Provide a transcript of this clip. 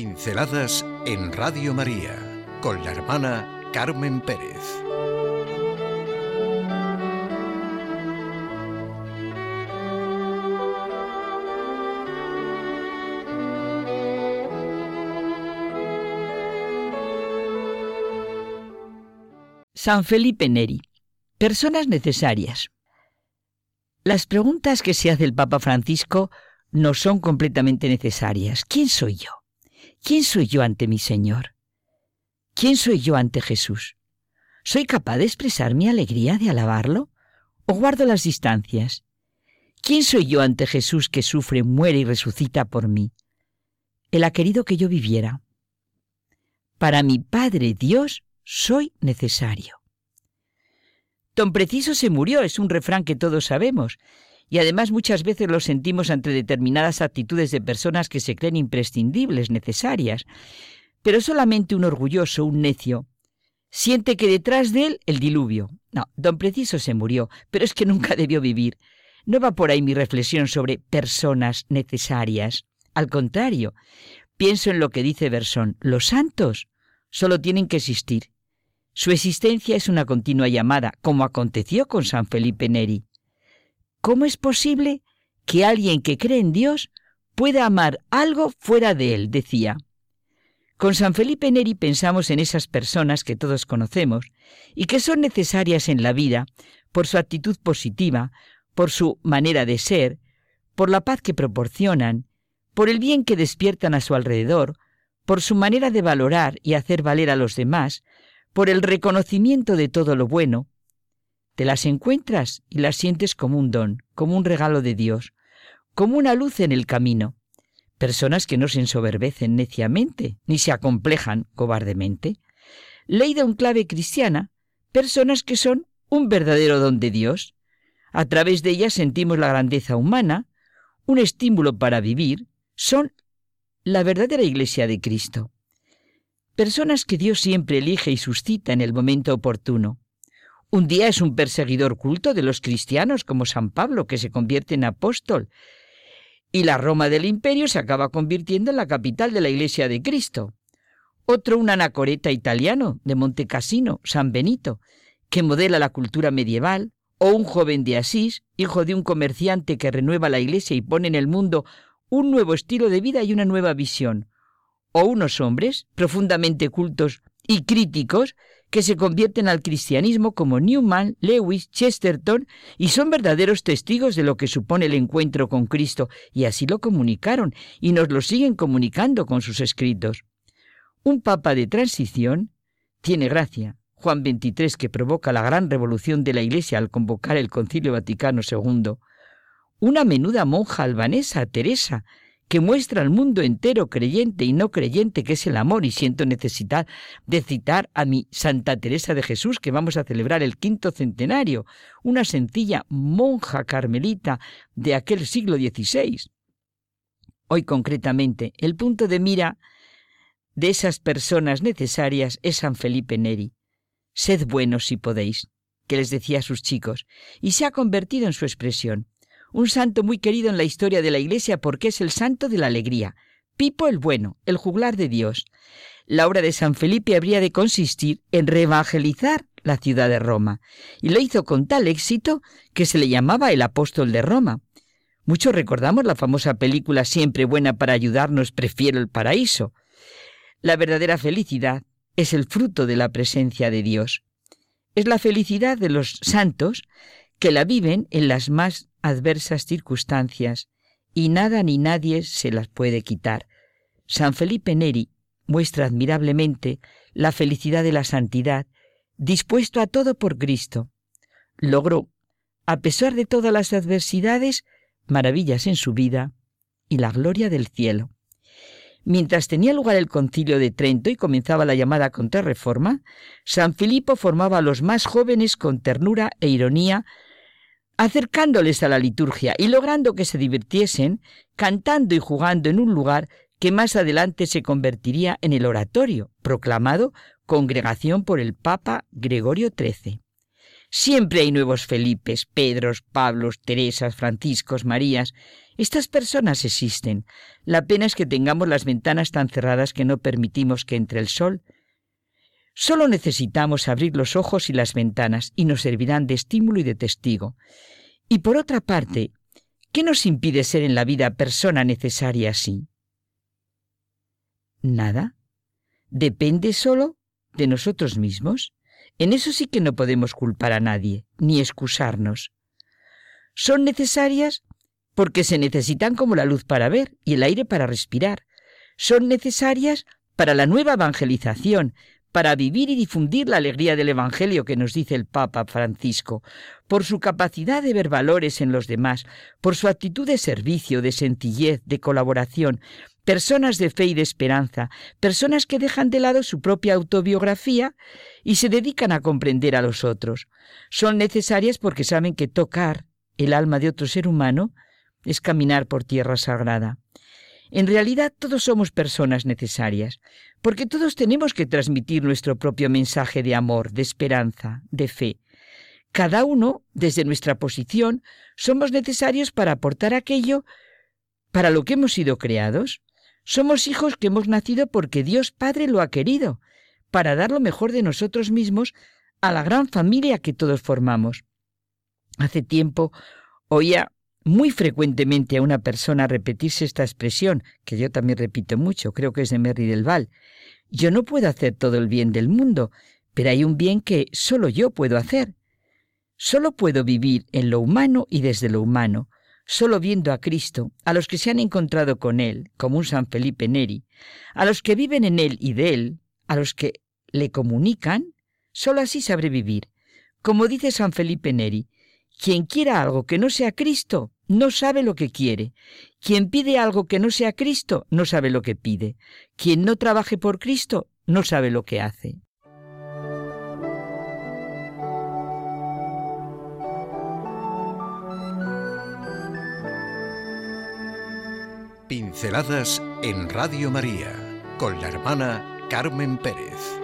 Pinceladas en Radio María con la hermana Carmen Pérez. San Felipe Neri. Personas necesarias. Las preguntas que se hace el Papa Francisco no son completamente necesarias. ¿Quién soy yo? ¿Quién soy yo ante mi Señor? ¿Quién soy yo ante Jesús? ¿Soy capaz de expresar mi alegría de alabarlo? ¿O guardo las distancias? ¿Quién soy yo ante Jesús que sufre, muere y resucita por mí? Él ha querido que yo viviera. Para mi Padre Dios soy necesario. Don Preciso se murió, es un refrán que todos sabemos, y además muchas veces lo sentimos ante determinadas actitudes de personas que se creen imprescindibles, necesarias. Pero solamente un orgulloso, un necio, siente que detrás de él el diluvio. No, don Preciso se murió, pero es que nunca debió vivir. No va por ahí mi reflexión sobre personas necesarias. Al contrario, pienso en lo que dice Bersón. Los santos solo tienen que existir. Su existencia es una continua llamada, como aconteció con San Felipe Neri. ¿Cómo es posible que alguien que cree en Dios pueda amar algo fuera de él? decía. Con San Felipe Neri pensamos en esas personas que todos conocemos y que son necesarias en la vida por su actitud positiva, por su manera de ser, por la paz que proporcionan, por el bien que despiertan a su alrededor, por su manera de valorar y hacer valer a los demás, por el reconocimiento de todo lo bueno, te las encuentras y las sientes como un don, como un regalo de Dios, como una luz en el camino. Personas que no se ensoberbecen neciamente, ni se acomplejan cobardemente. Leída un clave cristiana, personas que son un verdadero don de Dios. A través de ellas sentimos la grandeza humana, un estímulo para vivir, son la verdadera iglesia de Cristo. Personas que Dios siempre elige y suscita en el momento oportuno. Un día es un perseguidor culto de los cristianos como San Pablo, que se convierte en apóstol. Y la Roma del imperio se acaba convirtiendo en la capital de la Iglesia de Cristo. Otro un anacoreta italiano de Monte Cassino, San Benito, que modela la cultura medieval, o un joven de Asís, hijo de un comerciante que renueva la Iglesia y pone en el mundo un nuevo estilo de vida y una nueva visión, o unos hombres profundamente cultos y críticos que se convierten al cristianismo como Newman, Lewis, Chesterton, y son verdaderos testigos de lo que supone el encuentro con Cristo, y así lo comunicaron, y nos lo siguen comunicando con sus escritos. Un papa de transición tiene gracia. Juan XXIII, que provoca la gran revolución de la Iglesia al convocar el Concilio Vaticano II. Una menuda monja albanesa, Teresa, que muestra al mundo entero creyente y no creyente que es el amor y siento necesidad de citar a mi Santa Teresa de Jesús que vamos a celebrar el quinto centenario, una sencilla monja carmelita de aquel siglo XVI. Hoy concretamente el punto de mira de esas personas necesarias es San Felipe Neri. Sed buenos si podéis, que les decía a sus chicos, y se ha convertido en su expresión un santo muy querido en la historia de la Iglesia porque es el santo de la alegría, Pipo el Bueno, el juglar de Dios. La obra de San Felipe habría de consistir en reevangelizar la ciudad de Roma, y lo hizo con tal éxito que se le llamaba el apóstol de Roma. Muchos recordamos la famosa película Siempre buena para ayudarnos, prefiero el paraíso. La verdadera felicidad es el fruto de la presencia de Dios. Es la felicidad de los santos que la viven en las más adversas circunstancias y nada ni nadie se las puede quitar. San Felipe Neri muestra admirablemente la felicidad de la santidad, dispuesto a todo por Cristo. Logró, a pesar de todas las adversidades, maravillas en su vida y la gloria del cielo. Mientras tenía lugar el concilio de Trento y comenzaba la llamada contrarreforma, San Filipo formaba a los más jóvenes con ternura e ironía acercándoles a la liturgia y logrando que se divirtiesen cantando y jugando en un lugar que más adelante se convertiría en el oratorio, proclamado congregación por el Papa Gregorio XIII. Siempre hay nuevos Felipes, Pedros, Pablos, Teresas, Franciscos, Marías. Estas personas existen. La pena es que tengamos las ventanas tan cerradas que no permitimos que entre el sol. Solo necesitamos abrir los ojos y las ventanas y nos servirán de estímulo y de testigo. Y por otra parte, ¿qué nos impide ser en la vida persona necesaria así? Nada. Depende solo de nosotros mismos. En eso sí que no podemos culpar a nadie, ni excusarnos. Son necesarias porque se necesitan como la luz para ver y el aire para respirar. Son necesarias para la nueva evangelización, para vivir y difundir la alegría del Evangelio que nos dice el Papa Francisco, por su capacidad de ver valores en los demás, por su actitud de servicio, de sencillez, de colaboración, personas de fe y de esperanza, personas que dejan de lado su propia autobiografía y se dedican a comprender a los otros. Son necesarias porque saben que tocar el alma de otro ser humano es caminar por tierra sagrada. En realidad todos somos personas necesarias, porque todos tenemos que transmitir nuestro propio mensaje de amor, de esperanza, de fe. Cada uno, desde nuestra posición, somos necesarios para aportar aquello para lo que hemos sido creados. Somos hijos que hemos nacido porque Dios Padre lo ha querido, para dar lo mejor de nosotros mismos a la gran familia que todos formamos. Hace tiempo oía muy frecuentemente a una persona repetirse esta expresión, que yo también repito mucho, creo que es de Merry del Val. Yo no puedo hacer todo el bien del mundo, pero hay un bien que solo yo puedo hacer. Solo puedo vivir en lo humano y desde lo humano, solo viendo a Cristo, a los que se han encontrado con Él, como un San Felipe Neri, a los que viven en Él y de Él, a los que le comunican, solo así sabré vivir. Como dice San Felipe Neri, quien quiera algo que no sea Cristo, no sabe lo que quiere. Quien pide algo que no sea Cristo, no sabe lo que pide. Quien no trabaje por Cristo, no sabe lo que hace. Pinceladas en Radio María con la hermana Carmen Pérez.